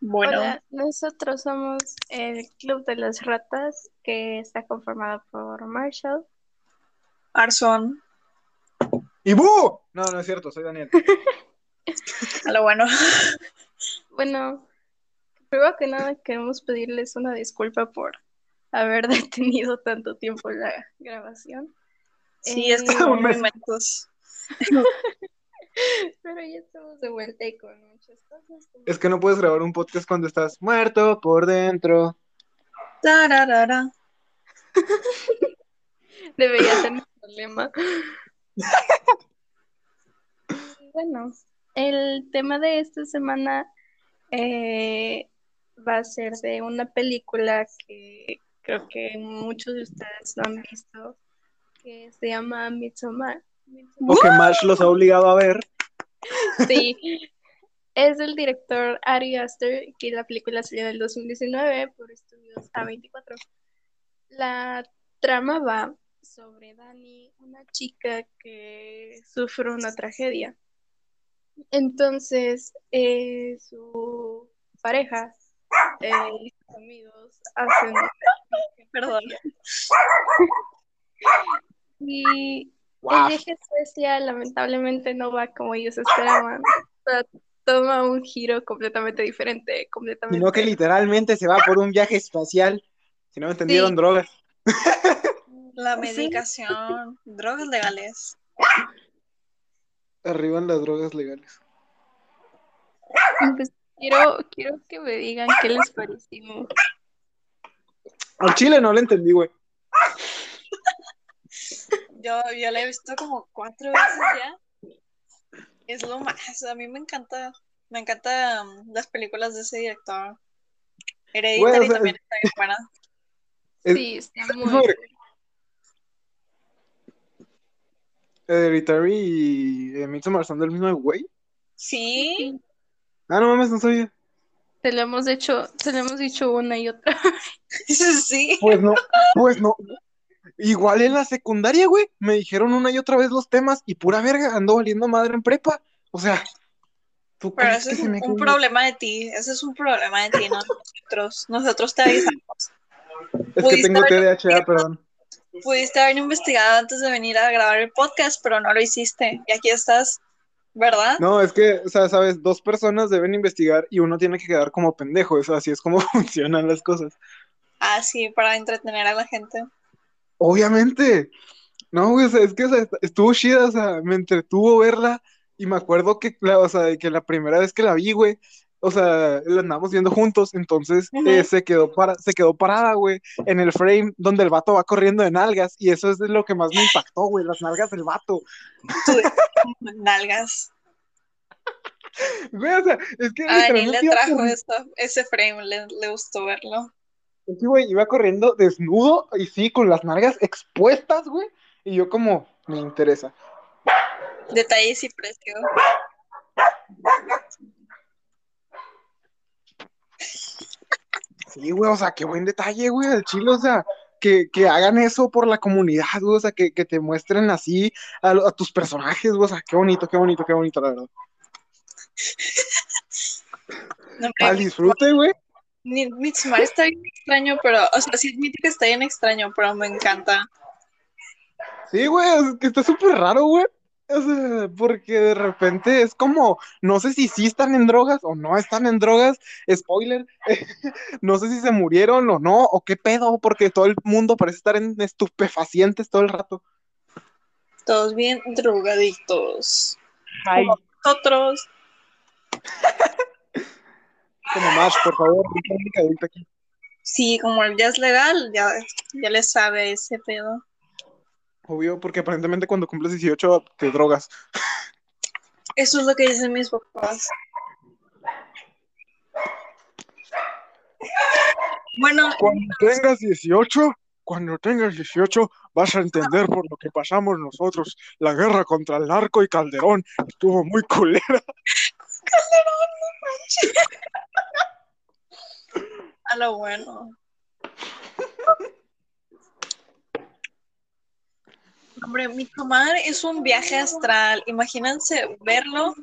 Bueno, Hola, nosotros somos el Club de las Ratas, que está conformado por Marshall, Arson, ¡Y bu! No, no es cierto, soy Daniel. a lo bueno. Bueno, primero que nada queremos pedirles una disculpa por haber detenido tanto tiempo la grabación. Sí, Eh, es que un mes. momentos. Pero ya estamos de vuelta y con muchas cosas. como- Es que no puedes grabar un podcast cuando estás muerto por dentro. Tararara. Debería ser un problema. Y bueno, el tema de esta semana eh, va a ser de una película que creo que muchos de ustedes lo han visto, que se llama Midsommar. O que Marsh los ha obligado a ver. Sí, es del director Ari Aster, que la película salió en el 2019 por estudios A24. La trama va sobre Dani, una chica que sufre una tragedia. Entonces, eh, su pareja eh, y sus amigos hacen Perdón. y El viaje a Suecia lamentablemente no va como ellos esperaban. O sea, toma un giro completamente diferente, completamente. Sino que literalmente se va por un viaje espacial. Si no me entendieron, Sí. drogas. La medicación, drogas legales. Arriban las drogas legales. Pues, quiero, quiero que me digan qué les pareció. Al chile no lo entendí, güey. Yo, yo la he visto como cuatro veces ya. Es lo más. A mí me encanta, me encantan las películas de ese director. Hereditary Güey, o sea, también está bien buena. Es- Sí, está es muy. sobre- Hereditary y eh, Midsommar son del mismo güey. Sí, Ah, no mames, no sabía. Se lo hemos hecho, se lo hemos dicho una y otra. sí. Pues no, pues no. Igual en la secundaria, güey, me dijeron una y otra vez los temas y pura verga, ando valiendo madre en prepa. O sea, ¿tú Pero crees ese que es un, me un quedó? problema de ti. Ese es un problema de ti, no nosotros. Nosotros te avisamos. Es que tengo TDAH, perdón. Pudiste haber investigado antes de venir a grabar el podcast, pero no lo hiciste. Y aquí estás, ¿verdad? No, es que, o sea, sabes, dos personas deben investigar y uno tiene que quedar como pendejo. Eso así es como funcionan las cosas. Ah, sí, para entretener a la gente. Obviamente. No, güey, o sea, es que o sea, estuvo chida, o sea, me entretuvo verla y me acuerdo que, la- o sea, de que la primera vez que la vi, güey, o sea, la andamos viendo juntos, entonces eh, se quedó para, se quedó parada, güey, en el frame donde el vato va corriendo de nalgas y eso es lo que más me impactó, güey, las nalgas del vato. Nalgas. Güey, o sea, es que A Daniel le trajo eso- ese frame, le, le gustó verlo. Que, güey, iba corriendo desnudo y sí, con las nalgas expuestas, güey, y yo como, me interesa. Detalles y precio. Sí, güey, o sea, qué buen detalle, güey, al chile, o sea, que, que hagan eso por la comunidad, güey, o sea, que, que te muestren así a, tus personajes, güey, o sea, qué bonito, qué bonito, qué bonito, la verdad. No, Al disfrute, güey. Mi- Midsommar está bien extraño, pero, o sea, sí admito que está bien extraño, pero me encanta. Sí, güey, es que está súper raro, güey. O sea, porque de repente es como, no sé si sí están en drogas o no están en drogas, spoiler, no sé si se murieron o no, o qué pedo, porque todo el mundo parece estar en estupefacientes todo el rato. Todos bien drogadictos. Ay, Nosotros, como Mash, por favor, sí, como el ya es legal, ya, ya le sabe ese pedo. Obvio, porque aparentemente cuando cumples 18 te drogas. Eso es lo que dicen mis papás. Bueno, Cuando tengas 18, cuando tengas 18, vas a entender por lo que pasamos nosotros. La guerra contra el narco y Calderón estuvo muy culera. A lo bueno. Hombre, mi comadre es un viaje astral. Imagínense verlo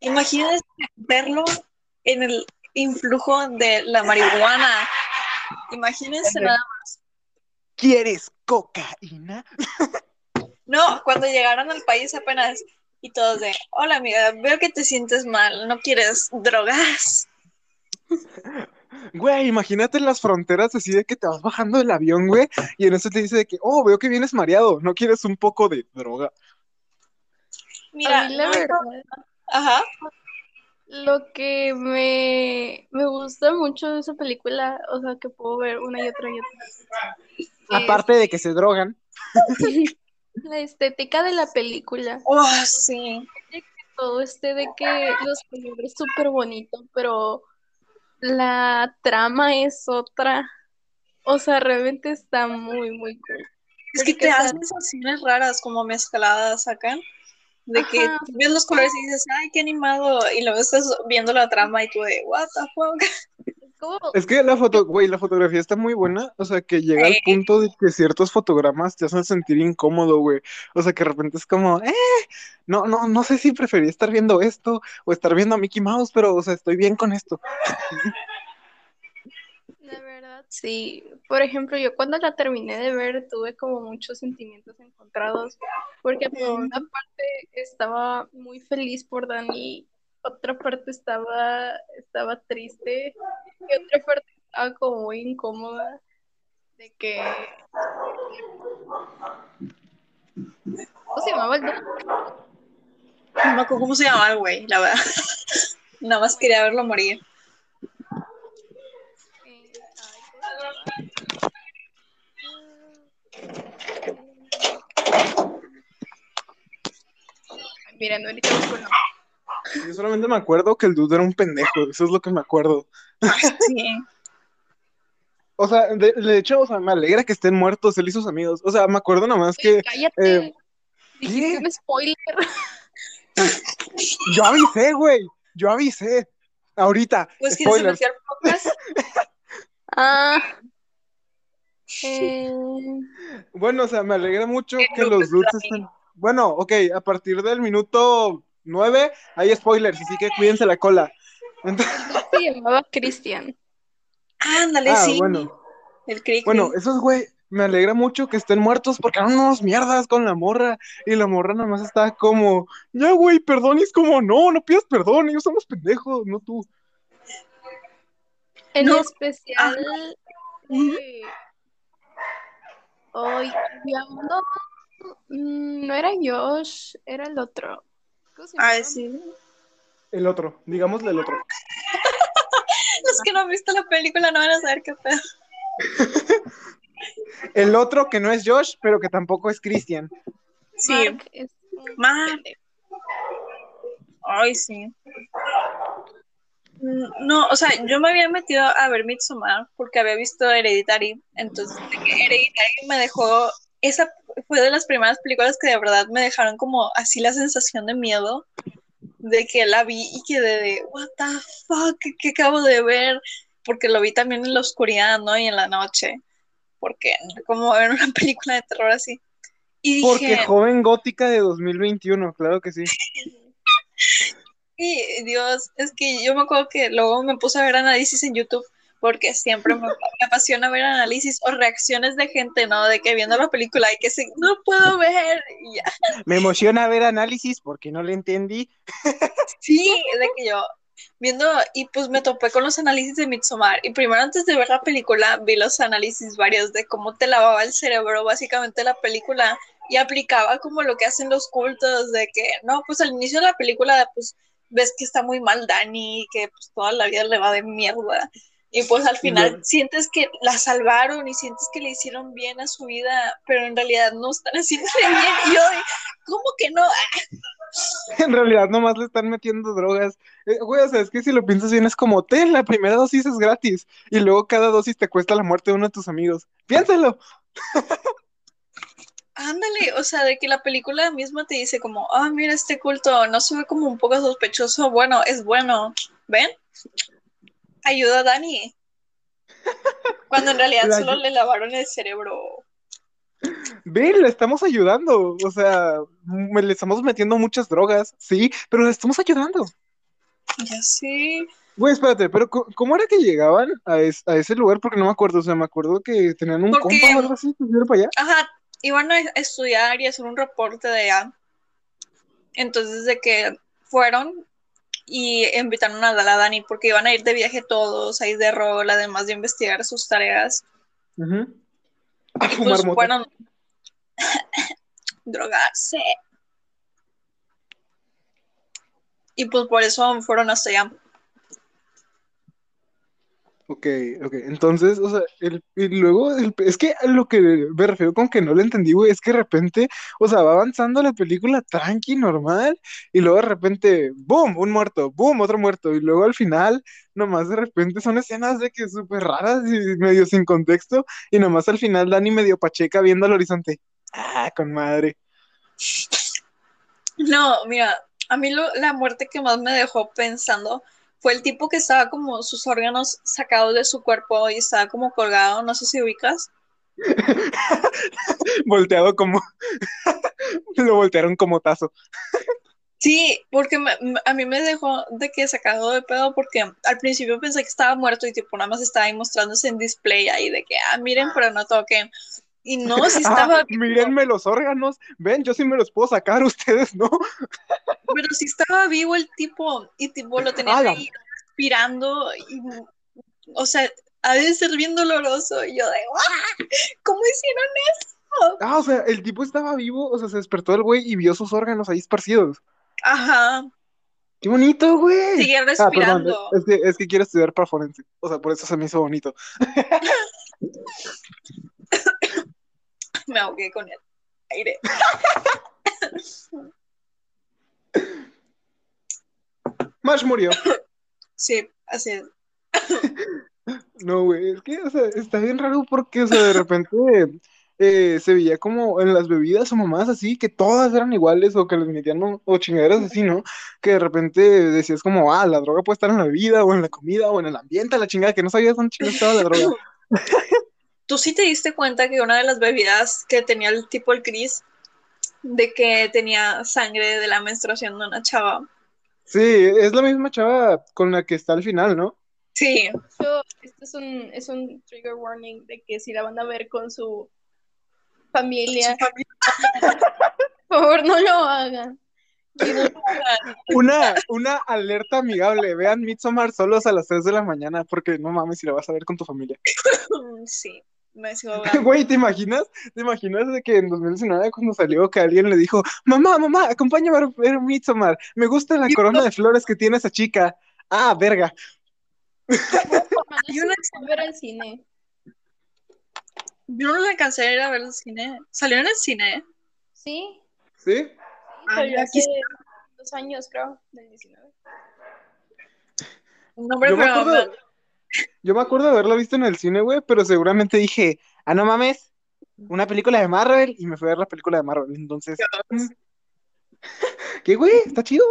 Imagínense verlo en el influjo de la marihuana. Imagínense nada más. ¿Quieres cocaína? No, cuando llegaron al país apenas y todos de, hola amiga, veo que te sientes mal, ¿no quieres drogas? Güey, imagínate las fronteras así de que te vas bajando del avión, güey, y en eso te dice de que, oh, veo que vienes mareado, ¿no quieres un poco de droga? Mira, la no- verdad, ajá, lo que me, me gusta mucho de esa película, o sea, que puedo ver una y otra y otra, es Aparte de que se drogan. la estética de la película. oh, sí, Todo este de que los colores súper bonitos, pero la trama es otra. O sea, realmente está muy, muy cool. es que te hacen sensaciones raras como mezcladas acá, de que tú ves los colores y dices, ay, qué animado, y luego estás viendo la trama y tú de, what the fuck, es que la foto, güey, la fotografía está muy buena, o sea, que llega al Sí. punto de que ciertos fotogramas te hacen sentir incómodo, güey. O sea, que de repente es como, eh, no, no, no sé si prefería estar viendo esto o estar viendo a Mickey Mouse, pero, o sea, estoy bien con esto. La verdad, sí. Por ejemplo, yo cuando la terminé de ver tuve como muchos sentimientos encontrados, porque por una parte estaba muy feliz por Dani, otra parte estaba, estaba triste y otra parte estaba como muy incómoda de que... ¿Cómo se llamaba el no me acuerdo cómo se llamaba el güey, la verdad, nada más quería verlo morir. Miren, ahorita busco nombre. Yo solamente me acuerdo que el dude era un pendejo, eso es lo que me acuerdo. Sí. O sea, de, de hecho, o sea, me alegra que estén muertos él y sus amigos. O sea, me acuerdo nomás que cállate. eh, Dijiste ¿qué? un spoiler. yo avisé, güey, yo avisé. Ahorita, Pues que se spoilers. metió al podcast. Ah. Eh, Bueno, o sea, me alegra mucho que los dudes estén. Bueno, ok, a partir del minuto 9 hay spoilers, así que cuídense la cola. Entonces, se llamaba Cristian. Ándale, ah, sí. bueno, El cri bueno, esos güey, me alegra mucho que estén muertos porque eran unos mierdas con la morra. Y la morra nada más está como, ya, güey, perdón. Y es como, no, no pidas perdón, ellos somos pendejos, no tú. En No. especial. Hoy uno. mm, No era Josh, era el otro. ¿Cómo se llamaba? sí. El otro, digámosle el otro. Los que no han visto la película no van a saber qué pedo. El otro que no es Josh, pero que tampoco es Christian. Sí. Mark es. Ay, sí. Mm, No, o sea, yo me había metido a ver Midsommar porque había visto Hereditary. Entonces, Hereditary me dejó. Esa fue de las primeras películas que de verdad me dejaron como así la sensación de miedo. De que la vi y quedé de, ¿What the fuck? ¿Qué, acabo de ver? Porque lo vi también en la oscuridad, ¿no? Y en la noche. Porque, como ver una película de terror así. Y dije. Porque joven gótica de 2021, claro que sí. Sí, Dios, es que yo me acuerdo que luego me puse a ver análisis en YouTube porque siempre me, me apasiona ver análisis o reacciones de gente, ¿no? De que viendo la película y que se, no puedo ver y ya. Me emociona ver análisis porque no le entendí. Sí, de que yo viendo y pues me topé con los análisis de Midsommar y primero antes de ver la película vi los análisis varios de cómo te lavaba el cerebro básicamente la película y aplicaba como lo que hacen los cultos de que no, pues al inicio de la película pues ves que está muy mal Dani que pues toda la vida le va de mierda y pues al final sientes que la salvaron y sientes que le hicieron bien a su vida, pero en realidad no están haciendo bien y yo, ¿cómo que no? En realidad nomás le están metiendo drogas. Eh, güey, o sea, es que si lo piensas bien es como, ten, la primera dosis es gratis y luego cada dosis te cuesta la muerte de uno de tus amigos. Piénsalo. Ándale, o sea, de que la película misma te dice como, ah, mira, este culto no se ve como un poco sospechoso, bueno, es bueno, ¿ven? Ayuda a Dani. Cuando en realidad La solo le lavaron el cerebro. Ven, le estamos ayudando. O sea, me- le estamos metiendo muchas drogas, sí, pero le estamos ayudando. Ya sé. Güey, espérate, pero ¿cómo era que llegaban a, es- a ese lugar? Porque no me acuerdo, o sea, me acuerdo que tenían un Porque- compa o algo así que para allá. Ajá, iban a estudiar y hacer un reporte de allá. Entonces, de que fueron y invitaron a la Dani porque iban a ir de viaje todos, a ir de rol, además de investigar sus tareas. A Y fumar pues fueron drogarse. Y pues por eso fueron hasta allá. Ok, ok. Entonces, o sea, el, y luego, el- es que lo que me refiero con que no lo entendí, güey, es que de repente, o sea, va avanzando la película tranqui, normal, y luego de repente, ¡boom! Un muerto, ¡boom! Otro muerto, y luego al final, nomás de repente son escenas de que súper raras y medio sin contexto, y nomás al final Dani medio pacheca viendo al horizonte. ¡Ah, con madre! No, mira, a mí lo- la muerte que más me dejó pensando fue el tipo que estaba como sus órganos sacados de su cuerpo y estaba como colgado, no sé si ubicas. Volteado como. Lo voltearon como tazo. Sí, porque me- a mí me dejó de que sacado de pedo porque al principio pensé que estaba muerto y tipo nada más estaba ahí mostrándose en display ahí de que, ah, miren, pero no toquen. Y no, sí estaba Ah, mírenme los órganos. Ven, yo sí me los puedo sacar, ustedes no. Pero sí estaba vivo el tipo y tipo lo tenían ¡Hala! ahí respirando y, o sea, ha de ser bien doloroso y yo de ¡ah! ¿Cómo hicieron eso? Ah, o sea, el tipo estaba vivo, o sea, se despertó el güey y vio sus órganos ahí esparcidos. Ajá, ¡Qué bonito, güey! sigue Ah, perdón, respirando. es que, es que quiero estudiar para forense. O sea, por eso se me hizo bonito. Me ahogué con el aire. Mash murió. Sí, así es. No, güey, es que, o sea, está bien raro porque, o sea, de repente eh, se veía como en las bebidas o mamás así, que todas eran iguales o que les metían o, o chingaderas así, ¿no? Que de repente decías como, ah, la droga puede estar en la bebida o en la comida o en el ambiente, la chingada, que no sabías dónde chingada estaba la droga. ¿Tú sí te diste cuenta que una de las bebidas que tenía el tipo el Chris, de que tenía sangre de la menstruación de una chava? Sí, es la misma chava con la que está al final, ¿no? Sí, este es un, es un trigger warning de que si la van a ver con su familia, su familia- por favor no lo hagan. y no lo hagan. Una, una alerta amigable, vean Midsommar solos a las 3 de la mañana, porque no mames si la vas a ver con tu familia. Sí, me sigo ahogando. Güey, ¿te imaginas? ¿Te imaginas de que en 2019 cuando salió que alguien le dijo, mamá, mamá, acompáñame a ver Midsommar, me gusta la corona de flores que tiene esa chica. Ah, verga. Y una- a ver al cine. Yo no la alcancé a ir a ver el cine. Salió en el cine. Sí, ¿Sí? Ah, salió aquí hace dos años, creo, del 19. No, Yo me, pero acuerdo, yo me acuerdo de haberla visto en el cine, güey, pero seguramente dije, ah, no mames, una película de Marvel, y me fui a ver la película de Marvel. Entonces. ¿qué, güey? ¿Está chido?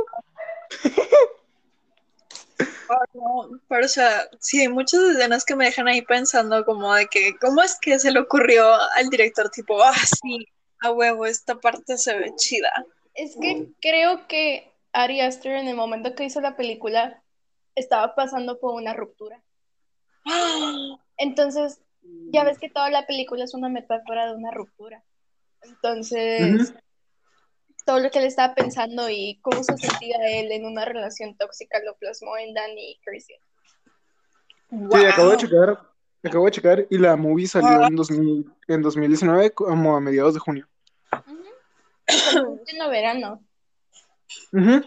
no, pero o sea, sí, hay muchas escenas que me dejan ahí pensando como de que, ¿cómo es que se le ocurrió al director tipo, ah, sí, a huevo, esta parte se ve chida? Es que creo que Ari Aster en el momento que hizo la película estaba pasando por una ruptura. Entonces, ya ves que toda la película es una metáfora de una ruptura. Entonces, todo lo que él estaba pensando y cómo se sentía él en una relación tóxica lo plasmó en Danny y Chrissy. Sí, acabo de Wow. checar, acabo de checar, y la movie salió en, 2000, en 2019 como a mediados de junio. En verano. Ujú.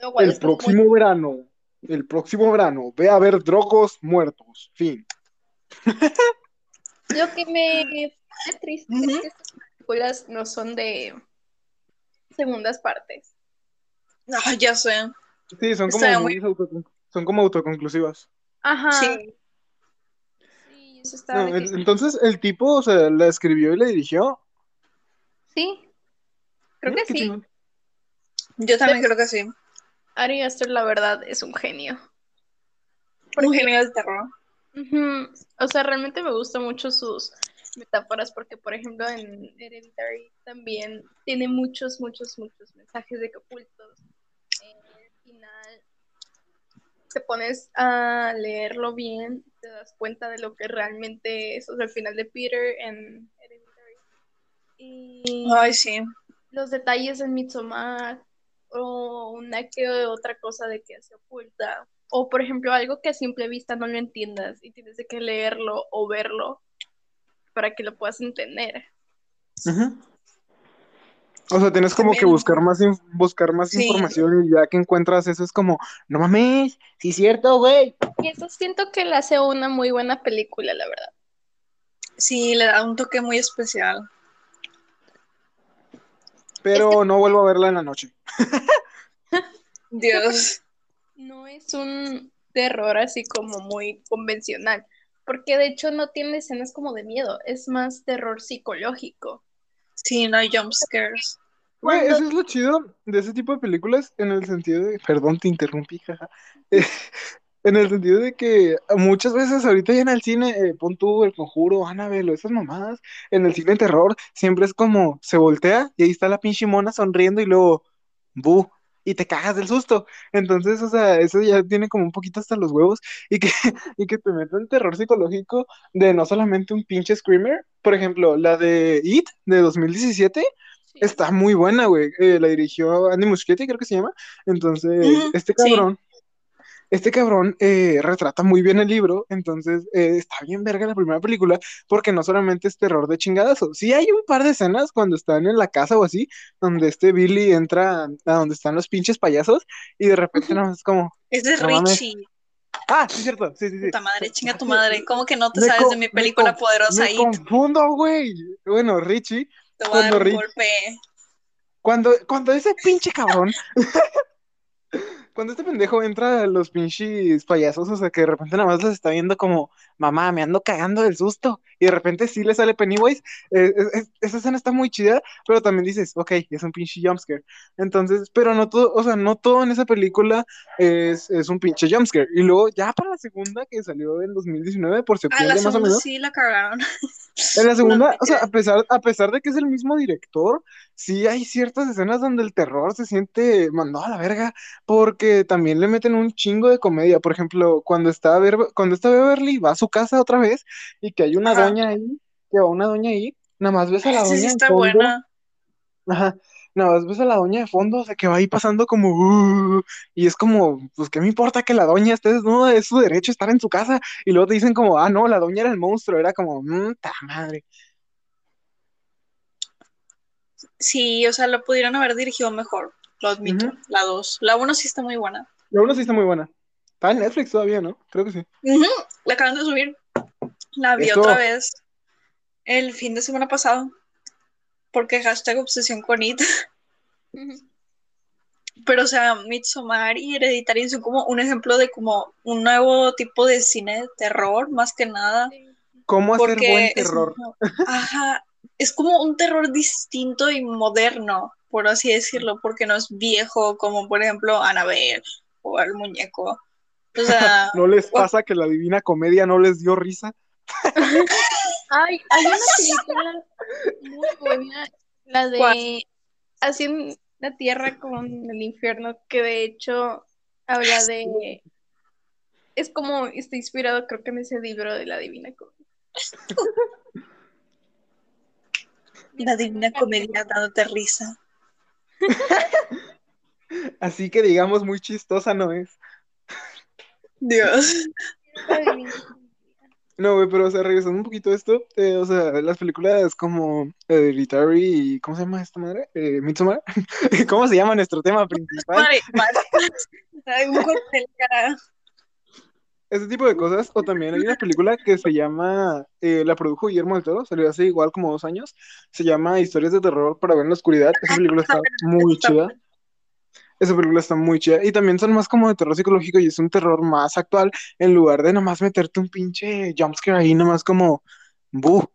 Lo cual El muy- próximo verano, el próximo verano, ve a ver Drogos Muertos, fin. Lo que me pone triste es que estas películas no son de segundas partes. Ah, ya sé. Sí, son como, muy- son autoconclusivas. Ajá. Sí. Sí, eso está No, el- entonces el tipo, o sea, la escribió y la dirigió. Sí, creo que sí. chingón. Yo también creo que sí. Ari Aster, la verdad, es un genio. Un genio del terror. O sea, realmente me gustan mucho sus metáforas porque, por ejemplo, en Hereditary también tiene muchos, muchos, muchos mensajes de que ocultos. En el final te pones a leerlo bien, te das cuenta de lo que realmente es, o sea, el final de Peter en Hereditary. Y Ay, sí. los detalles en Midsommar, o una que otra cosa de que se oculta, o por ejemplo, algo que a simple vista no lo entiendas y tienes que leerlo o verlo para que lo puedas entender. Ujú. O sea, tienes como que buscar más, in- buscar más Sí. información y ya que encuentras eso es como, no mames, sí es cierto, güey. Y eso siento que le hace una muy buena película, la verdad. Sí, le da un toque muy especial. Pero no vuelvo a verla en la noche. Dios. No es un terror así como muy convencional, porque de hecho no tiene escenas como de miedo, es más terror psicológico. Sí, no hay jump scares. Güey, Cuando- eso es lo chido de ese tipo de películas en el sentido de, perdón, te interrumpí, jaja. Eh, en el sentido de que muchas veces ahorita ya en el cine, eh, pon tú El Conjuro, Annabelle o esas mamadas, en el cine de terror siempre es como, se voltea y ahí está la pinche mona sonriendo y luego, bu, y te cagas del susto. Entonces, o sea, eso ya tiene como un poquito hasta los huevos y que, y que te metan terror psicológico de no solamente un pinche screamer. Por ejemplo, la de It de 2017 Sí. Está muy buena, güey. Eh, la dirigió Andy Muschietti, creo que se llama. Entonces, este sí. Este cabrón eh, retrata muy bien el libro. Entonces, eh, está bien verga la primera película, porque no solamente es terror de chingadazo. Sí hay un par de escenas cuando están en la casa o así, donde este Billy entra a donde están los pinches payasos, y de repente nada más es como, Es de No mames. Richie. ah, sí, cierto, sí, sí, sí. Puta madre, chinga tu madre. ¿Cómo que no te me sabes de mi me película poderosa Me It? confundo, güey. Bueno, Richie, Te voy a dar un Rich- golpe. Cuando, cuando ese pinche cabrón, cuando este pendejo entra a los pinches payasos, o sea, que de repente nada más los está viendo como, mamá, me ando cagando del susto, y de repente sí le sale Pennywise, eh, es- es- esa escena está muy chida, pero también dices, ok, es un pinche jumpscare. Entonces, pero no todo, o sea, no todo en esa película es, es un pinche jumpscare. Y luego, ya para la segunda, que salió en 2019, por septiembre la más o segunda menos, sí la cagaron. en la segunda, o sea, a pesar, a pesar de que es el mismo director, sí hay ciertas escenas donde el terror se siente mandado a la verga, porque también le meten un chingo de comedia. Por ejemplo, cuando está, Ver- cuando está Beverly, va a su casa otra vez y que hay una Ajá. doña ahí, que va una doña ahí, nada más ves a la doña sí en está buena. ajá, nada más ves a la doña de fondo, o sea, que va ahí pasando como, "Uh", y es como, pues, ¿qué me importa que la doña esté desnuda? Es su derecho estar en su casa, y luego te dicen como, ah, no, la doña era el monstruo, era como, mmm, ta madre. Sí, o sea, lo pudieron haber dirigido mejor. Lo admito. La 2. La 1 sí está muy buena. La uno sí está muy buena. Está en Netflix todavía, ¿no? Creo que sí. La acaban de subir. La vi otra vez el fin de semana pasado. Porque hashtag obsesión con it. Pero, o sea, Midsommar y Hereditary son como un ejemplo de como un nuevo tipo de cine de terror, más que nada. ¿Cómo hacer buen es, terror? ajá, es como un terror distinto y moderno, por así decirlo, porque no es viejo como, por ejemplo, Annabelle o el muñeco. O sea, ¿No les pasa que la divina comedia no les dio risa? Ay, hay una película muy buena, la de ¿Cuál? Así en la tierra con el infierno, que de hecho habla de... Es como, está inspirado creo que en ese libro de la Divina Comedia. la divina comedia dándote risa. Así que digamos, muy chistosa no es. Dios. La Divina. No, güey, pero, o sea, regresando un poquito a esto, eh, o sea, las películas como Hereditary y, ¿cómo se llama esta madre? Eh, Midsommar. ¿Cómo se llama nuestro tema principal? Un la cara. Ese tipo de cosas. O también hay una película que se llama, eh, la produjo Guillermo del Toro, salió hace igual como dos años. Se llama Historias de terror para ver en la oscuridad. Esa película está muy chida. Esa película está muy chida. Y también son más como de terror psicológico y es un terror más actual en lugar de nomás meterte un pinche jumpscare ahí, nomás como, bu.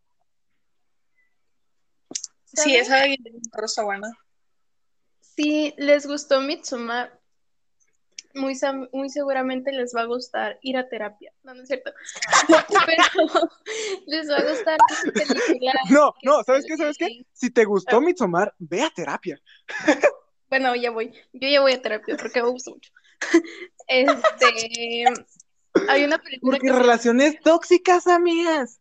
Sí, esa de Guillermo está buena. Si les gustó Midsommar, muy, muy seguramente les va a gustar ir a terapia. No, no es cierto. Pero les va a gustar película No, no, ¿sabes qué? ¿Sabes qué? Si te gustó Midsommar, ve a terapia. Bueno, ya voy. Yo ya voy a terapia porque me gusta mucho. Este. Hay una película Porque que. se- relaciones tóxicas, amigas.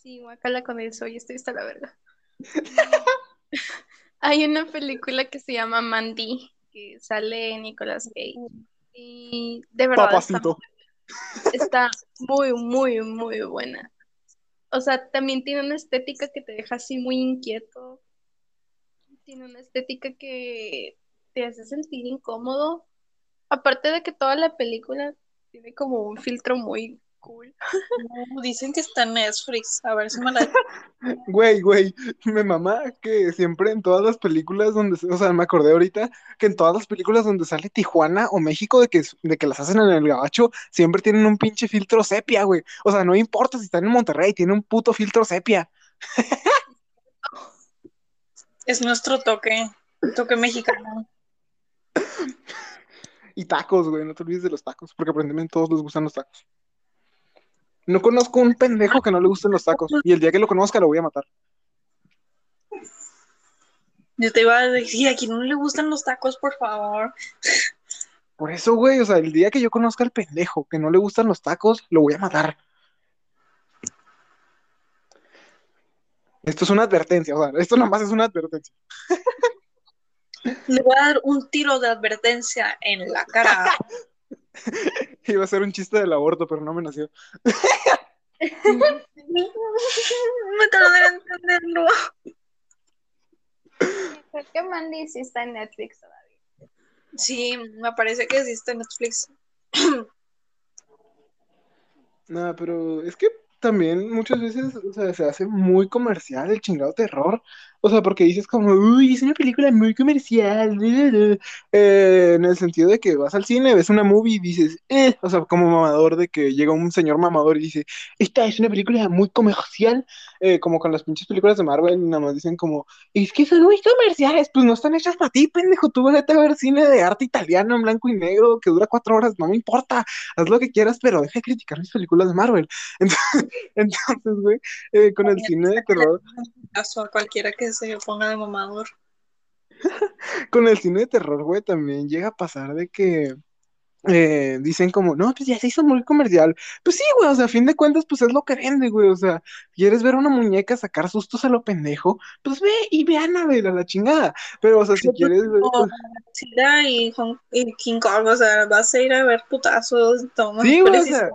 Sí, guacala con eso, y estoy hasta la verga. Hay una película que se llama Mandy, que sale Nicolas Cage. Y de verdad está Papacito. Está muy, muy, muy buena. O sea, también tiene una estética que te deja así muy inquieto. Tiene una estética que te hace sentir incómodo. Aparte de que toda la película tiene como un filtro muy cool. No, dicen que está en Netflix. A ver si me la. Güey, güey, me mamá que siempre en todas las películas donde, o sea, me acordé ahorita que en todas las películas donde sale Tijuana o México de que, de que las hacen en el gabacho, siempre tienen un pinche filtro sepia, güey. O sea, no importa si están en Monterrey, tiene un puto filtro sepia. Es nuestro toque. Toque mexicano. Y tacos, güey, no te olvides de los tacos, porque aparentemente a todos les gustan los tacos. No conozco un pendejo que no le gusten los tacos, y el día que lo conozca lo voy a matar. Yo te iba a decir, a quien no le gustan los tacos, por favor. Por eso, güey, o sea, el día que yo conozca al pendejo que no le gustan los tacos, lo voy a matar. Esto es una advertencia, o sea, esto nomás es una advertencia. Le voy a dar un tiro de advertencia en la cara. Iba a ser un chiste del aborto, pero no me nació. Me tardé en entenderlo. Creo que Mandy sí está en Netflix todavía. Sí, me parece que existe en Netflix. Nada, pero es que también muchas veces, o sea, se hace muy comercial el chingado terror. O sea, porque dices como, uy, es una película muy comercial. Eh, en el sentido de que vas al cine, ves una movie y dices, eh, o sea, como mamador de que llega un señor mamador y dice, esta es una película muy comercial, eh, como con las pinches películas de Marvel, nada más dicen como, es que son muy comerciales, pues no están hechas para ti, pendejo, tú vete a ver cine de arte italiano en blanco y negro que dura cuatro horas, no me importa, haz lo que quieras, pero deja de criticar mis películas de Marvel. Entonces, entonces güey, eh, con el cine de terror, Caso a cualquiera que se ponga de mamador. con el cine de terror, güey, también llega a pasar de que eh, dicen como, no, pues ya se hizo muy comercial. Pues sí, güey, o sea, a fin de cuentas, pues es lo que vende, güey, o sea, quieres ver una muñeca sacar sustos a lo pendejo, pues ve y ve a Annabelle a la chingada. Pero, o sea, si quieres ver, pues, y, King Kong, o sea, vas a ir a ver putazos. Todo, Sí, güey, o sea,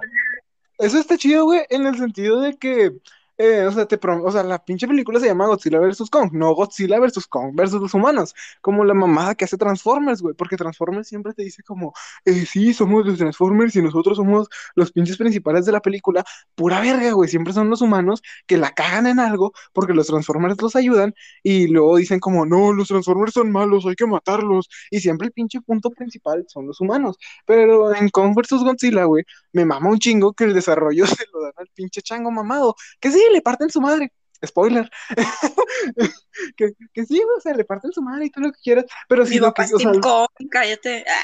Eso está chido, güey, en el sentido de que, eh, o sea, te prom- o sea, la pinche película se llama Godzilla vs. Kong, no Godzilla vs. Kong versus los humanos, como la mamada que hace Transformers, güey, porque Transformers siempre te dice como, eh, sí, somos los Transformers y nosotros somos los pinches principales de la película, pura verga, güey, siempre son los humanos que la cagan en algo porque los Transformers los ayudan y luego dicen como, no, los Transformers son malos, hay que matarlos, y siempre el pinche punto principal son los humanos, pero en Kong vs. Godzilla, güey, me mama un chingo que el desarrollo se lo dan al pinche chango mamado. Que sí, le parten su madre. Spoiler. que, que sí, o sea, le parten su madre y todo lo que quieras. Pero sí, Mi lo papá que, es o sea, cállate.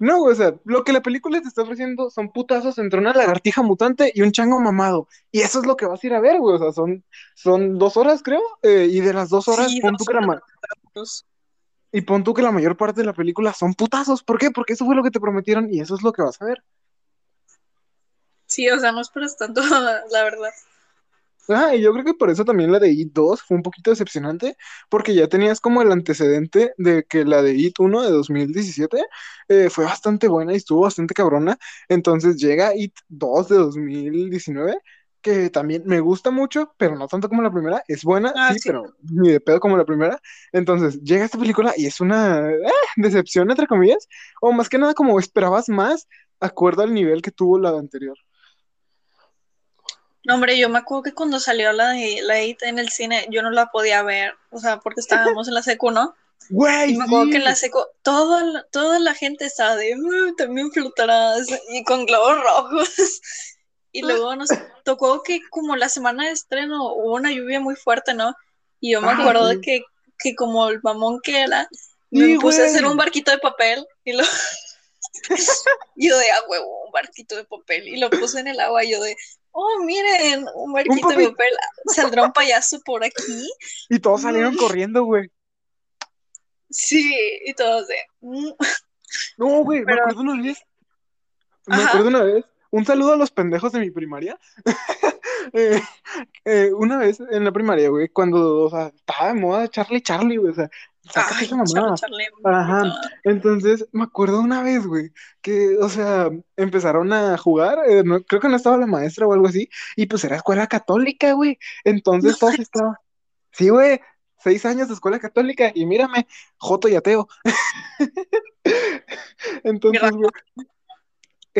No, o sea, lo que la película te está ofreciendo son putazos entre una lagartija mutante y un chango mamado. Y eso es lo que vas a ir a ver, güey. O sea, son, son dos horas, creo. eh, y de las dos horas, Sí, pon dos tú que la y pon tú que la mayor parte de la película son putazos. ¿Por qué? Porque eso fue lo que te prometieron y eso es lo que vas a ver. Sí, o sea, no esperas tanto, la verdad. Ah, y yo creo que por eso también la de It 2 fue un poquito decepcionante, porque ya tenías como el antecedente de que la de It 1 de 2017 eh, fue bastante buena y estuvo bastante cabrona. Entonces llega It 2 de 2019, que también me gusta mucho, pero no tanto como la primera. Es buena, Ah, sí, sí. pero ni de pedo como la primera. Entonces llega esta película y es una eh, decepción, entre comillas, o más que nada como esperabas más, acuerdo al nivel que tuvo la anterior. No, hombre, yo me acuerdo que cuando salió la de la IT en el cine, yo no la podía ver, o sea, porque estábamos en la secu, ¿no? Güey, Y me acuerdo sí. que en la secu, toda la, toda la gente estaba de, "Uh, también flotarás, y con globos rojos. Y luego nos tocó que como la semana de estreno hubo una lluvia muy fuerte, ¿no? Y yo me Ah, acuerdo que, que como el mamón que era, Sí, me puse a hacer un barquito de papel y lo... yo de a huevo, un barquito de papel y lo puse en el agua y yo de, oh, miren, un barquito de papel. saldrá un payaso por aquí. Y todos salieron corriendo, güey. Sí, y todos de, "Mm". No, güey, me acuerdo una vez. Me Ajá. acuerdo una vez. Un saludo a los pendejos de mi primaria. Eh, eh, una vez en la primaria, güey, cuando, o sea, estaba de moda Charlie Charlie, güey, o sea, esa mamada. Ajá. Entonces, me acuerdo una vez, güey, que, o sea, empezaron a jugar, eh, no- creo que no estaba la maestra o algo así, y pues era escuela católica, güey. Entonces No todos estaban, sí, güey, seis años de escuela católica, y mírame, Joto y ateo. Entonces, güey,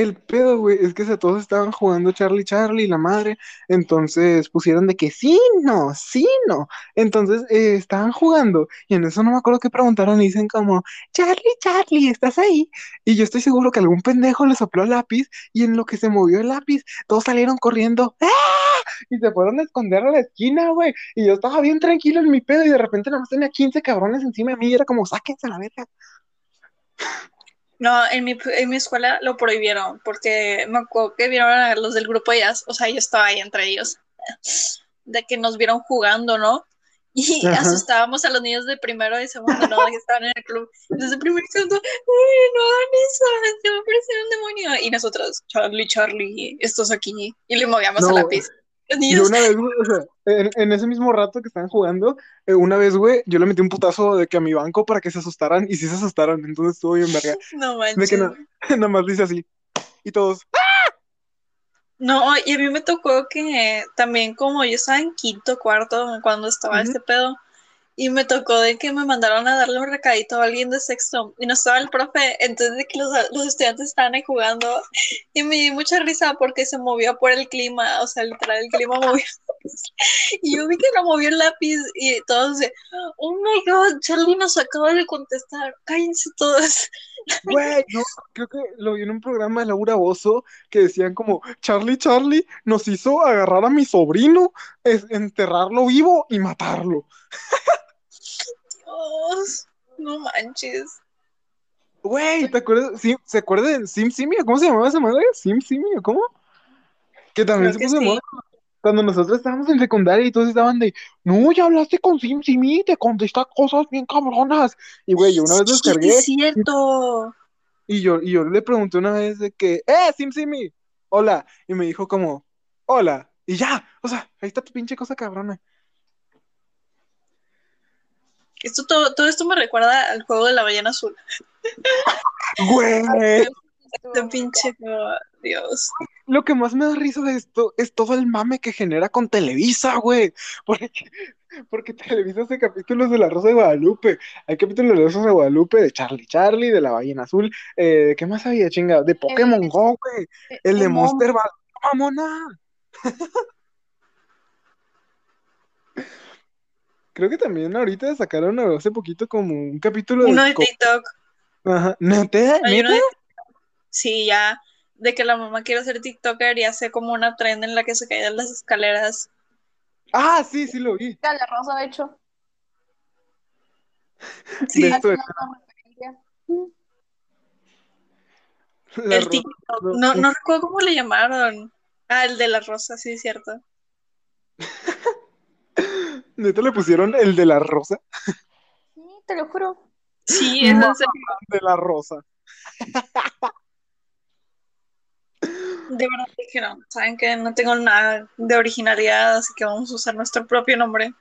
el pedo, güey, es que o sea, todos estaban jugando Charlie Charlie, la madre, entonces pusieron de que sí, no, sí, no. Entonces eh, estaban jugando y en eso no me acuerdo qué preguntaron y dicen como, Charlie, Charlie, ¿estás ahí? Y yo estoy seguro que algún pendejo le sopló el lápiz y en lo que se movió el lápiz, todos salieron corriendo, ¡ah! Y se fueron a esconder a la esquina, güey. Y yo estaba bien tranquilo en mi pedo y de repente nada más tenía 15 cabrones encima de mí y era como, sáquense a la verga. No, en mi, en mi escuela lo prohibieron porque me acuerdo que vieron a los del grupo de jazz, o sea, yo estaba ahí entre ellos, de que nos vieron jugando, ¿no? Y Ajá. asustábamos a los niños de primero y segundo, ¿no? Que estaban en el club. Desde primero y segundo, ¡Uy, no hagan eso! ¡Se va a aparecer un demonio! Y nosotros, Charlie, Charlie, estás aquí. Y le movíamos No, el lápiz. Los Niños, una vez, güey, o sea, en, en ese mismo rato que estaban jugando, eh, una vez, güey, yo le metí un putazo de que a mi banco para que se asustaran y sí se asustaron, entonces estuvo bien verga. no De manches. que nada más dice así. Y todos, No, y a mí me tocó que también como yo estaba en quinto, cuarto, cuando estaba este pedo, y me tocó de que me mandaron a darle un recadito a alguien de sexto, y no estaba el profe, entonces de que los, los estudiantes estaban ahí jugando, y me dio mucha risa porque se movió por el clima, o sea, literal, el clima movió. Y yo vi que lo movió el lápiz, y todos de, oh my god, Charlie nos acaba de contestar, cállense todos. güey, no, creo que lo vi en un programa de Laura Bozo que decían como, Charlie, Charlie nos hizo agarrar a mi sobrino, es, enterrarlo vivo y matarlo. Dios, no manches. Güey, ¿te acuerdas? Sí, ¿Se acuerdan de Sim Simio? ¿Cómo se llamaba esa madre? ¿Sim Simio? ¿Cómo? Que también Creo se puso de sí. moda cuando nosotros estábamos en secundaria y todos estaban de, no, ya hablaste con Sim Simi, te contesta cosas bien cabronas. Y güey, yo una vez Sí, descargué es cierto. y yo, y yo le pregunté una vez de que, ¡eh, Sim Simi! Hola. Y me dijo como, hola. Y ya, o sea, ahí está tu pinche cosa cabrona. Esto, todo, todo esto me recuerda al juego de la ballena azul. Güey. Muy pinche, Dios. Lo que más me da risa de esto es todo el mame que genera con Televisa, güey. Porque, porque Televisa hace capítulos de La Rosa de Guadalupe. Hay capítulos de La Rosa de Guadalupe, de Charlie Charlie, de La Ballena Azul. Eh, ¿de qué más había, chinga? De Pokémon El- Go, güey. El de. Monster Ball. ¡Mamona! Creo que también ahorita sacaron hace poquito como un capítulo de... Uno de TikTok. Ajá. ¿Neta? ¿Neta? de Sí, ya. De que la mamá quiere ser TikToker y hace como una trend en la que se caen las escaleras. Ah, sí, sí lo vi. La Rosa, de hecho. Sí, De esto de- la el Rosa- TikTok. No, no recuerdo cómo le llamaron. Ah, el de la rosa, sí, es cierto. ¿Neta le pusieron el de la rosa? Sí, te lo juro. Sí, es en serio. De la rosa. De verdad dijeron, saben que no tengo nada de originalidad, así que vamos a usar nuestro propio nombre.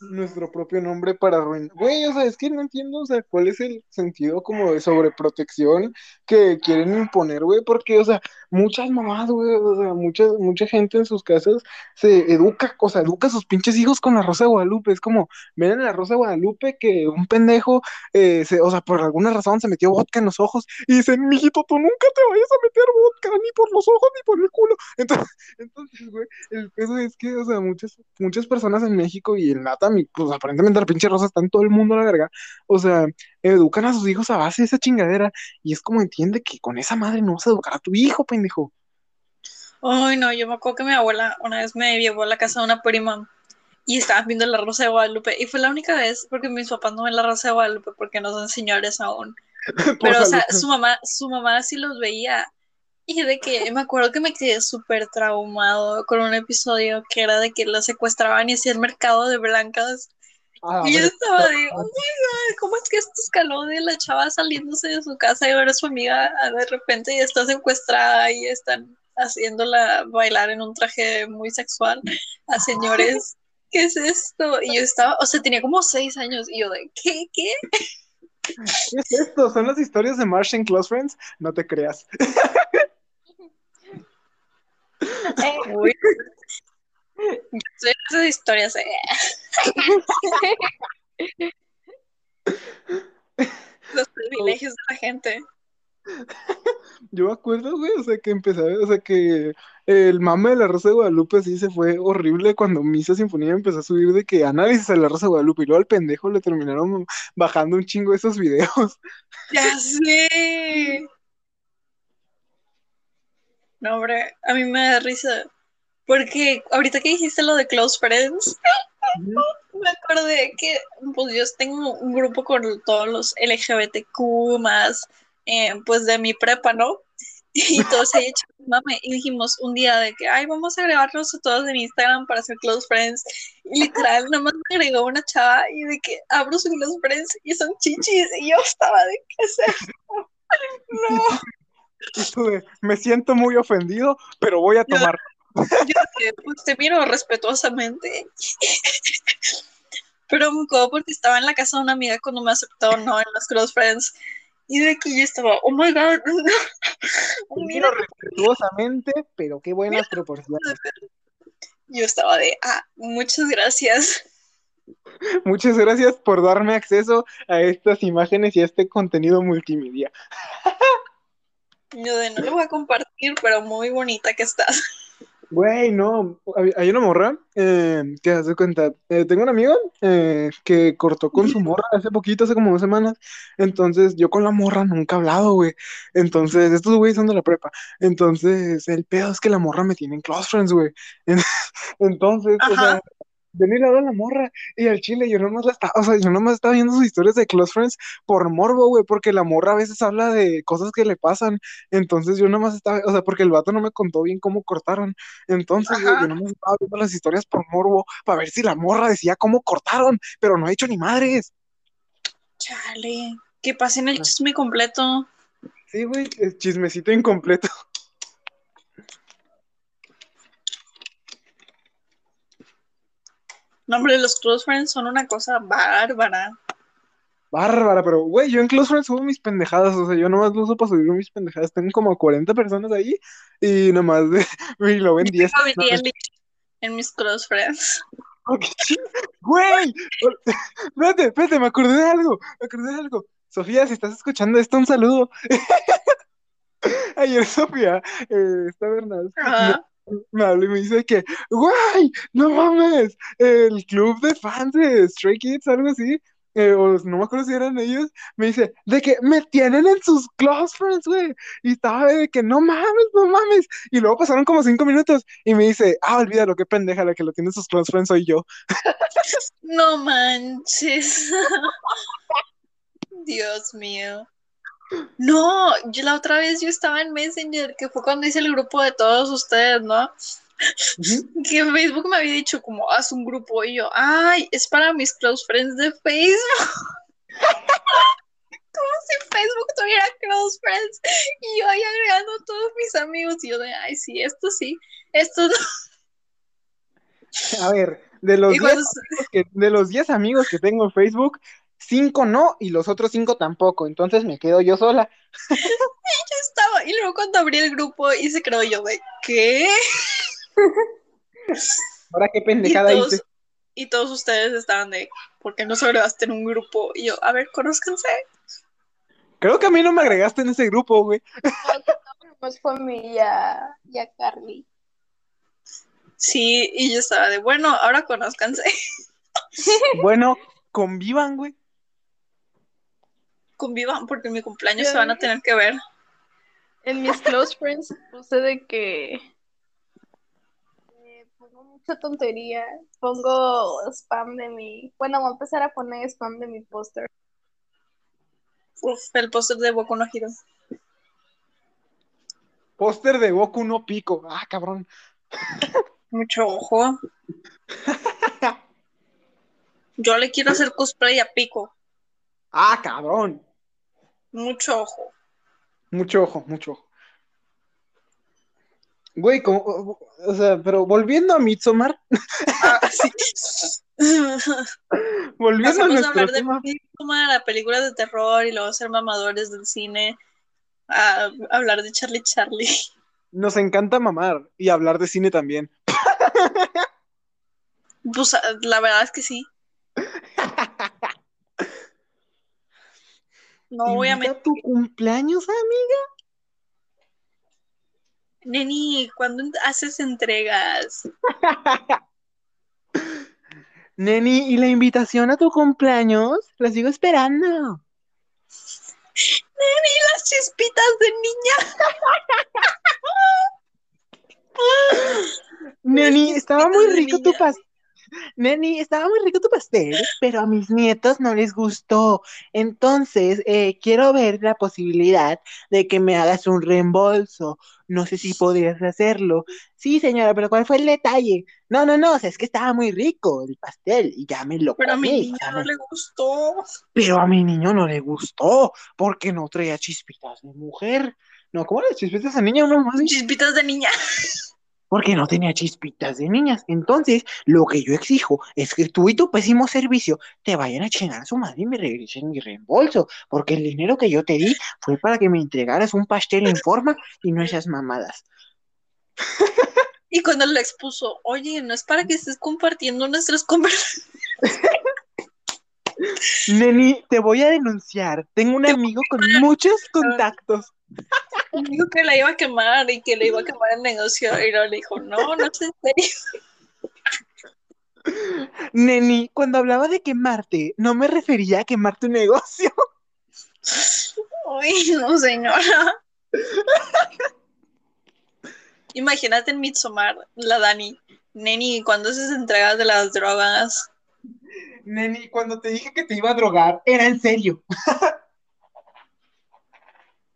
nuestro propio nombre para arruinar. Güey, o sea, es que no entiendo, o sea, cuál es el sentido como de sobreprotección que quieren imponer, güey, porque, o sea, muchas mamás, güey, o sea, mucha, mucha gente en sus casas se educa, o sea, educa a sus pinches hijos con la Rosa de Guadalupe. Es como, ven en la Rosa de Guadalupe que un pendejo, eh, se, o sea, por alguna razón se metió vodka en los ojos y dicen, mijito, tú nunca te vayas a meter vodka ni por los ojos ni por el culo. Entonces, entonces, güey, el peso es que, o sea, muchas, muchas personas en México y en Latam, y pues aparentemente la pinche rosa está en todo el mundo a la verga, o sea, educan a sus hijos a base de esa chingadera, y es como entiende que con esa madre no vas a educar a tu hijo, pendejo. Ay, no, yo me acuerdo que mi abuela una vez me llevó a la casa de una prima y estaban viendo la Rosa de Guadalupe. Y fue la única vez porque mis papás no ven la Rosa de Guadalupe porque no son señores aún. Pero, o sea, su mamá, su mamá sí los veía. Y de que me acuerdo que me quedé súper traumado con un episodio que era de que los secuestraban y hacían mercado de blancas. Ah, Y yo estaba de, oh my god, ¿cómo es que esto escaló de la chava saliéndose de su casa y ahora su amiga ah, de repente ya está secuestrada y están haciéndola bailar en un traje muy sexual a señores? ¿Qué es esto? Y yo estaba, o sea, tenía como seis años y yo de, ¿qué? ¿Qué? ¿Qué es esto? ¿Son las historias de Marsh and Close Friends? No te creas. Eh, Sé esas historias. eh. Los privilegios de la gente. Yo me acuerdo, güey, o sea, que empezaba, o sea, que el mame de la Rosa de Guadalupe sí se fue horrible cuando Misa Sinfonía empezó a subir de que análisis de la Rosa de Guadalupe y luego al pendejo le terminaron bajando un chingo esos videos. Ya sé. No, hombre, a mí me da risa. Porque ahorita que dijiste lo de Close Friends, me acordé que pues yo tengo un grupo con todos los LGBTQ más, eh, pues de mi prepa, ¿no? Y todos ahí mame. Y dijimos un día de que, ay, vamos a agregarnos a todos en Instagram para ser close friends. Y literal, nada más me agregó una chava y de que abro su close friends y son chichis. Y yo estaba de, ¿qué esto? No. Me siento muy ofendido, pero voy a tomar. Yo dije, pues te miro respetuosamente. Pero me acuerdo porque estaba en la casa de una amiga cuando me aceptó, ¿no? En los close friends. Y de que yo estaba, oh my god. Mira, Miro respetuosamente, pero qué buenas proporciones. yo estaba de, ah, muchas gracias. Muchas gracias por darme acceso a estas imágenes y a este contenido multimedia. Yo de, no lo voy a compartir, pero muy bonita que estás. Güey, no, hay una morra eh, que hace cuenta, eh, tengo un amigo eh, que cortó con su morra hace poquito, hace como dos semanas, entonces yo con la morra nunca he hablado, güey, entonces estos güeyes son de la prepa, entonces el pedo es que la morra me tiene en close friends, güey, entonces, o Ajá. Venir a ver a la morra y al chile yo nomás la estaba, o sea, yo nomás estaba viendo sus historias de close friends por morbo, güey, porque la morra a veces habla de cosas que le pasan, entonces yo nomás estaba, o sea, porque el vato no me contó bien cómo cortaron. Entonces, güey, yo nomás estaba viendo las historias por morbo para ver si la morra decía cómo cortaron, pero no ha hecho ni madres. Chale, que pasen el chisme completo. Sí, güey, es chismecito incompleto. No, hombre, los close friends son una cosa bárbara. Bárbara, pero, güey, yo en Close Friends subo mis pendejadas, o sea, yo nomás lo uso para subir mis pendejadas. Tengo como 40 personas ahí y nomás de, y lo ven 10. Tengo a No, en mis close friends. Güey, espérate, espérate, me acordé de algo, me acordé de algo. Sofía, si estás escuchando esto, un saludo. Ayer Sofía, eh, está Bernal, Ajá. Me habla y me dice que, güey, no mames, el club de fans de Stray Kids, algo así, eh, o no me acuerdo si eran ellos, me dice, de que me tienen en sus close friends, güey, y estaba de que no mames, no mames, y luego pasaron como cinco minutos, y me dice, ah, olvídalo, qué pendeja, la que lo tiene en sus close friends soy yo. No manches. Dios mío. No, yo la otra vez yo estaba en Messenger, que fue cuando hice el grupo de todos ustedes, ¿no? Que Facebook me había dicho como, haz un grupo y yo, ay, es para mis close friends de Facebook. Como si Facebook tuviera close friends. Y yo ahí agregando a todos mis amigos y yo de, ay, sí, esto sí, esto no. A ver, de los Y 10 cuando- amigos que, de los 10 amigos que tengo en Facebook, 5 no y los otros 5 tampoco, entonces me quedo yo sola. estaba. Y luego cuando abrí el grupo y se creó yo de, ¿qué? Ahora qué Y pendejada todos, hice. y todos ustedes estaban de, ¿por qué no se agregaste en un grupo? Y yo, a ver, conózcanse. Creo que a mí no me agregaste en ese grupo, güey. Nomás fue a mí y a, y a Carly. Sí, y yo estaba de, bueno, ahora conózcanse. Bueno, convivan, güey. Convivan porque en mi cumpleaños se van a tener que ver. En mis close friends puse de que eh, pongo mucha tontería. Pongo spam de mi. Bueno, voy a empezar a poner spam de mi póster. Uf, el póster de Boku no Hero. Póster de Goku no pico. Ah, cabrón. Mucho ojo. Yo le quiero hacer cosplay a Pico. Ah, cabrón. Mucho ojo. Mucho ojo, mucho ojo. Güey, como, o sea, pero volviendo a Midsommar, Ah, sí. volviendo a nuestro hablar de tema, Midsommar, a películas de terror y luego ser mamadores del cine. A hablar de Charlie Charlie. nos encanta mamar y hablar de cine también. Pues ah, la verdad es que sí. No voy a mentir. tu cumpleaños, amiga. Neni, ¿cuándo haces entregas? Neni, ¿y la invitación a tu cumpleaños? La sigo esperando. Neni, las chispitas de niña. Neni, estaba muy rico tu pastel. Neni, estaba muy rico tu pastel, pero a mis nietos no les gustó. Entonces, eh, quiero ver la posibilidad de que me hagas un reembolso. No sé si podrías hacerlo. Sí, señora, pero ¿cuál fue el detalle? No, no, no, o sea, es que estaba muy rico el pastel y ya me lo Pero a mi comí. niña o sea, no no- le gustó. Pero a mi niño no le gustó porque no traía chispitas de mujer. No, ¿cómo las chispitas de niña? Uno más Chispitas de niña. porque no tenía chispitas de niñas. Entonces, lo que yo exijo es que tú y tu pésimo servicio te vayan a chingar a su madre y me regresen mi reembolso, porque el dinero que yo te di fue para que me entregaras un pastel en forma y no esas mamadas. Y cuando le expuso, oye, no es para que estés compartiendo nuestras conversaciones. Neni, te voy a denunciar. Tengo un amigo con muchos contactos. Dijo que la iba a quemar y que le iba a quemar el negocio. Y luego le dijo, no, no es en serio. Neni, cuando hablaba de quemarte, no me refería a quemar tu negocio. Uy, no, señora. Imagínate en Midsommar, la Dani. Neni, ¿cuándo haces entregas de las drogas? Neni, cuando te dije que te iba a drogar, era en serio.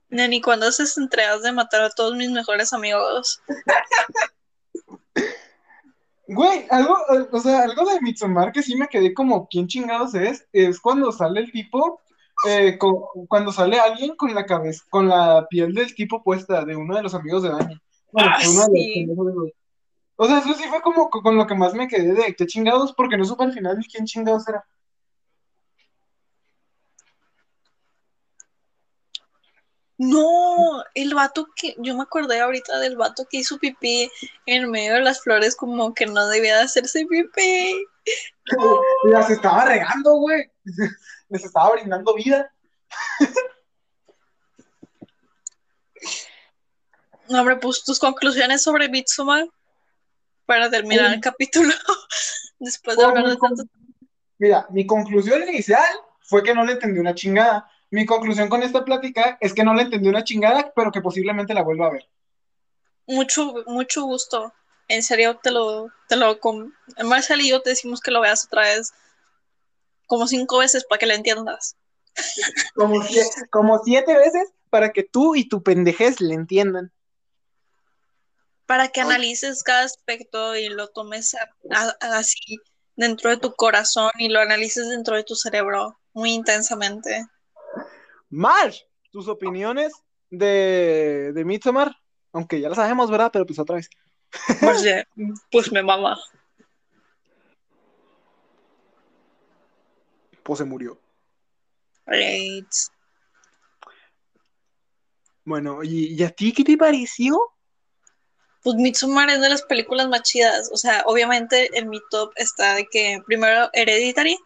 Neni, ¿cuándo haces entregas de matar a todos mis mejores amigos? Güey, algo, o sea, algo de Midsommar que sí me quedé como, ¿quién chingados es? Es cuando sale el tipo, eh, con- cuando sale alguien con la cabeza, con la piel del tipo puesta, de uno de los amigos de Dani. Bueno, Ah, uno de los sí. de los- O sea, eso sí fue como co- con lo que más me quedé de qué chingados, porque no supe al final ni quién chingados era. No, el vato que, yo me acordé ahorita del vato que hizo pipí en medio de las flores, como que no debía de hacerse pipí. Las estaba regando, güey. Les estaba brindando vida. No, hombre, pues tus conclusiones sobre Midsommar para terminar el capítulo. Después de hablar de tanto. Mira, mi conclusión inicial fue que no le entendí una chingada. Mi conclusión con esta plática es que no le entendí una chingada, pero que posiblemente la vuelva a ver. Mucho, mucho gusto. En serio, te lo, te lo, com- Marcel y yo te decimos que lo veas otra vez como cinco veces para que lo entiendas. Como, como siete veces para que tú y tu pendejez le entiendan. Para que analices cada aspecto y lo tomes a- a- así dentro de tu corazón y lo analices dentro de tu cerebro muy intensamente. Marsh, tus opiniones de, de Midsommar, aunque ya lo sabemos, ¿verdad? Pero pues otra vez. Pues, pues me mama. Pues se murió. Right. Bueno, ¿y, y a ti qué te pareció? Pues Midsommar es de las películas más chidas. O sea, obviamente en mi top está de que primero Hereditary,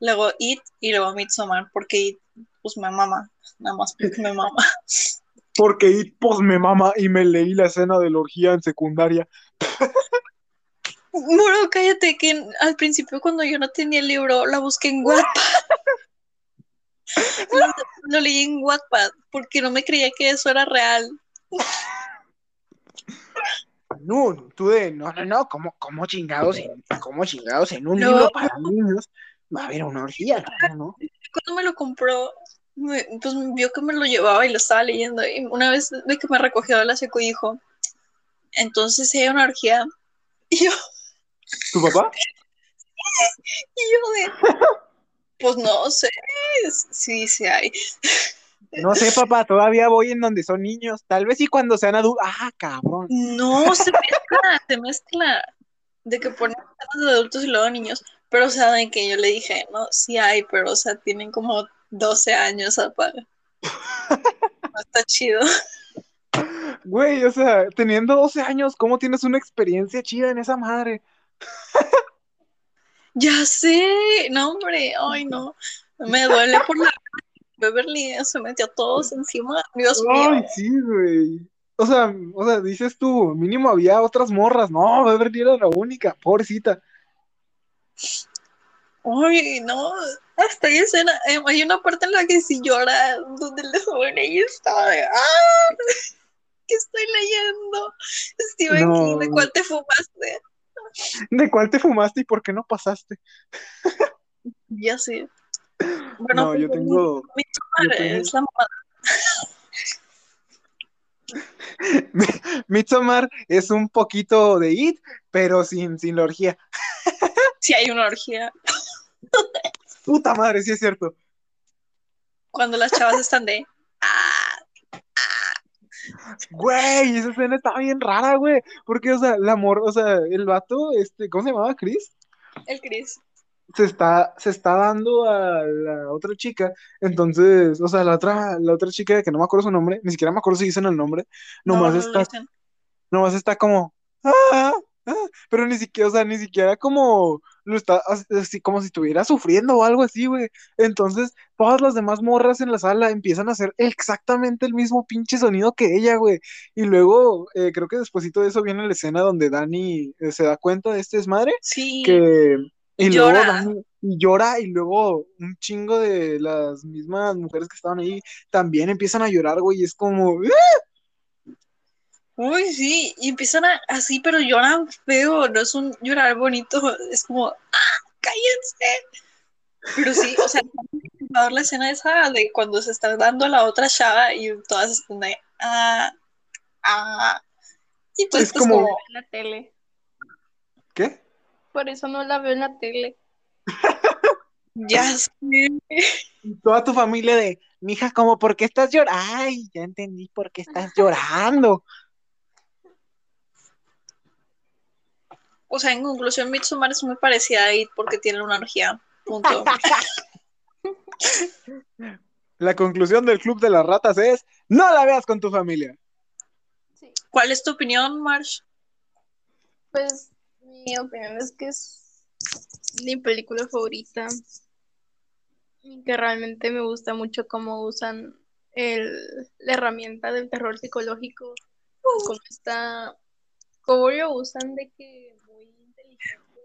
luego It y luego Midsommar, porque It, pues me mama. Nada más porque me mama. Porque It pues me mama y me leí la escena de la orgía en secundaria. Muro, cállate, que al principio cuando yo no tenía el libro, la busqué en Wattpad. lo, lo leí en Wattpad porque no me creía que eso era real. No, no, tú de, no, no, no, ¿cómo, cómo chingados en, cómo chingados en un No. libro para niños va a haber una orgía? No. Cuando me lo compró, me- pues vio que me lo llevaba y lo estaba leyendo. Y una vez de que me recogió de la seco dijo, entonces si hay una orgía. Y yo, ¿Tu papá? Y yo de, pues no sé, sí, sí hay. No sé, papá, todavía voy en donde son niños. Tal vez y cuando sean adultos. Ah, cabrón. No, se mezcla, se mezcla. De que ponen adultos y luego niños. Pero, o sea, de que yo le dije, no, sí hay, pero, o sea, tienen como 12 años, papá. No está chido. Güey, o sea, teniendo 12 años, ¿cómo tienes una experiencia chida en esa madre? Ya sé, no, hombre, ay, no. Me duele por la. Beverly se metió a todos encima. Dios mío. Ay, sí, güey. O sea, o sea, dices tú, mínimo había otras morras. No, Beverly era la única, pobrecita. Ay, no. Hasta hay escena. eh, hay una parte en la que sí llora, donde le suben y está de. ¡Ah! ¿Qué estoy leyendo? Stephen No. King, ¿de cuál te fumaste? ¿De cuál te fumaste y por qué no pasaste? Ya sé. Bueno, no, yo pues, tengo. Yo tengo- es la. Midsommar es un poquito de It, pero sin, sin la orgía. Si hay una orgía. Puta madre, sí es cierto. Cuando las chavas están de. ¡Ah! Güey, esa escena está bien rara, güey. Porque, o sea, el amor, o sea, el vato, este, ¿cómo se llamaba? Chris. El Chris. Se está, se está dando a la otra chica. Entonces, o sea, la otra, la otra chica que no me acuerdo su nombre, ni siquiera me acuerdo si dicen el nombre, nomás No, está, nomás está como, "Ah, ah", pero ni siquiera, o sea, ni siquiera como lo está, así como si estuviera sufriendo o algo así, güey. Entonces, todas las demás morras en la sala empiezan a hacer exactamente el mismo pinche sonido que ella, güey. Y luego, eh, creo que despuesito de eso viene la escena donde Dani eh, se da cuenta de este desmadre, Sí. que, y luego Llora. Dani y llora, y luego un chingo de las mismas mujeres que estaban ahí también empiezan a llorar, güey, y es como, "Ah". Uy, sí, y empiezan a, así, pero lloran feo, no es un llorar bonito, es como, ¡ah, cállense! Pero sí, o sea, la escena esa de cuando se está dando a la otra chava y todas están de, ah, ah. Y pues, Es pues, como- como, en la tele. ¿qué? Por eso no la veo en la tele. ya sé. Y toda tu familia de, mija, como, ¿por qué estás llorando? Ay, ya entendí por qué estás llorando. O sea, en conclusión, Midsommar es muy parecida a It porque tiene una energía. Punto. La conclusión del Club de las Ratas es, no la veas con tu familia. Sí. ¿Cuál es tu opinión, Marsh? Pues mi opinión es que es mi película favorita. Y que realmente me gusta mucho cómo usan el, la herramienta del terror psicológico. Cómo está, cómo lo usan de que muy inteligente.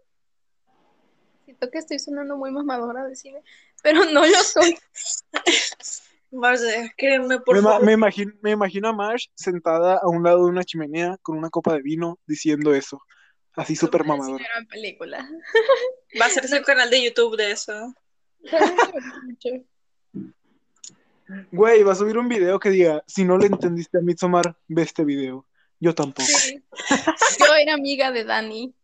Siento que estoy sonando muy mamadora de cine, pero no lo soy. Marsh, eh, créeme, por Me, ma- favor. me imagino, me imagino a Marsh sentada a un lado de una chimenea con una copa de vino diciendo eso. Así súper mamadora. gran película. Va a hacerse un canal de YouTube de eso. Güey, va a subir un video que diga, si no le entendiste a Midsommar, ve este video. Yo tampoco. Sí. Yo era amiga de Dani.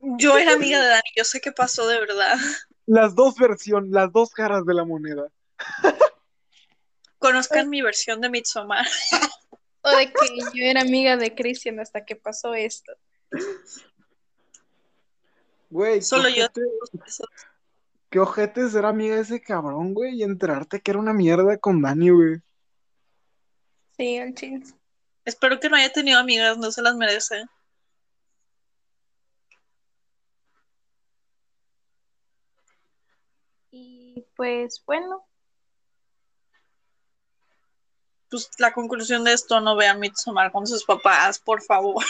Yo era amiga de Dani, yo sé qué pasó de verdad. Las dos versiones, las dos caras de la moneda. Conozcan mi versión de Midsommar. O de que yo era amiga de Christian hasta que pasó esto. Güey, Solo yo. Qué ojete ser amiga de ese cabrón, güey, y enterarte que era una mierda con Dani, güey. Sí, al chile. Espero que no haya tenido amigas, no se las merece. Y pues bueno, Pues la conclusión de esto, no vean Midsommar con sus papás, por favor.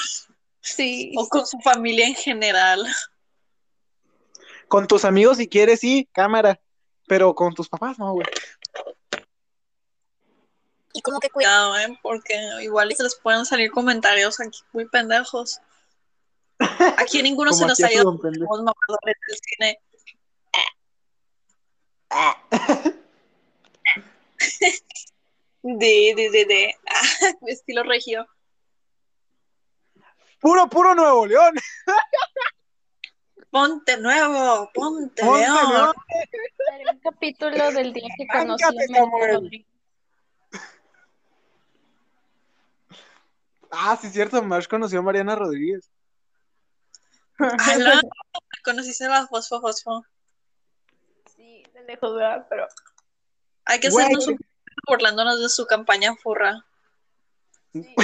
sí. O con su familia en general. Con tus amigos, si quieres, sí, cámara. Pero con tus papás, no, güey. Y como que cuidado, ¿eh? Porque igual se les pueden salir comentarios aquí muy pendejos. Aquí ninguno se nos ha ido del cine. De, de, de, de. Ah, estilo regio. Puro, puro Nuevo León. Ponte nuevo, ponte, Ponte león. nuevo. Haré un capítulo del día que conocí a. Ah, sí, es cierto, Marsh conoció a Mariana Rodríguez. Ala, conociste la fosfo fosfo. Sí, de lejos, ¿verdad? Pero Hay que hacernos un burlándonos de su campaña furra. sí.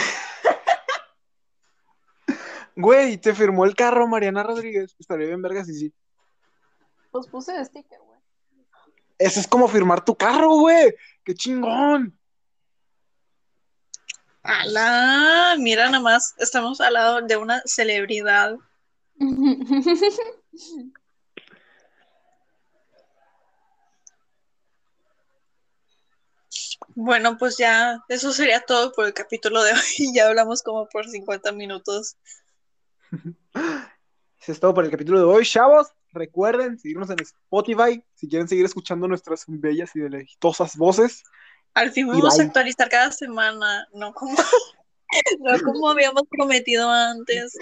Güey, te firmó el carro Mariana Rodríguez. Estaría bien vergas y sí. Pues puse el sticker, güey. Eso es como firmar tu carro, güey. ¡Qué chingón! Ala, mira nada más, estamos al lado de una celebridad. Bueno, pues ya, eso sería todo por el capítulo de hoy. Ya hablamos como por 50 minutos. Eso es todo por el capítulo de hoy, chavos. Recuerden seguirnos en Spotify si quieren seguir escuchando nuestras bellas y deleitosas voces. Al fin vamos a actualizar cada semana, no como, no como habíamos prometido antes.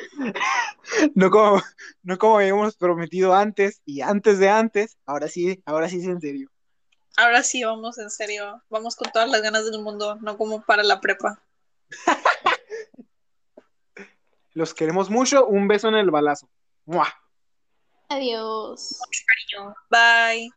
No como, no como habíamos prometido antes y antes de antes. Ahora sí, ahora sí es en serio. Ahora sí, vamos en serio. Vamos con todas las ganas del mundo, no como para la prepa. Los queremos mucho. Un beso en el balazo. ¡Mua! Adiós. Bye.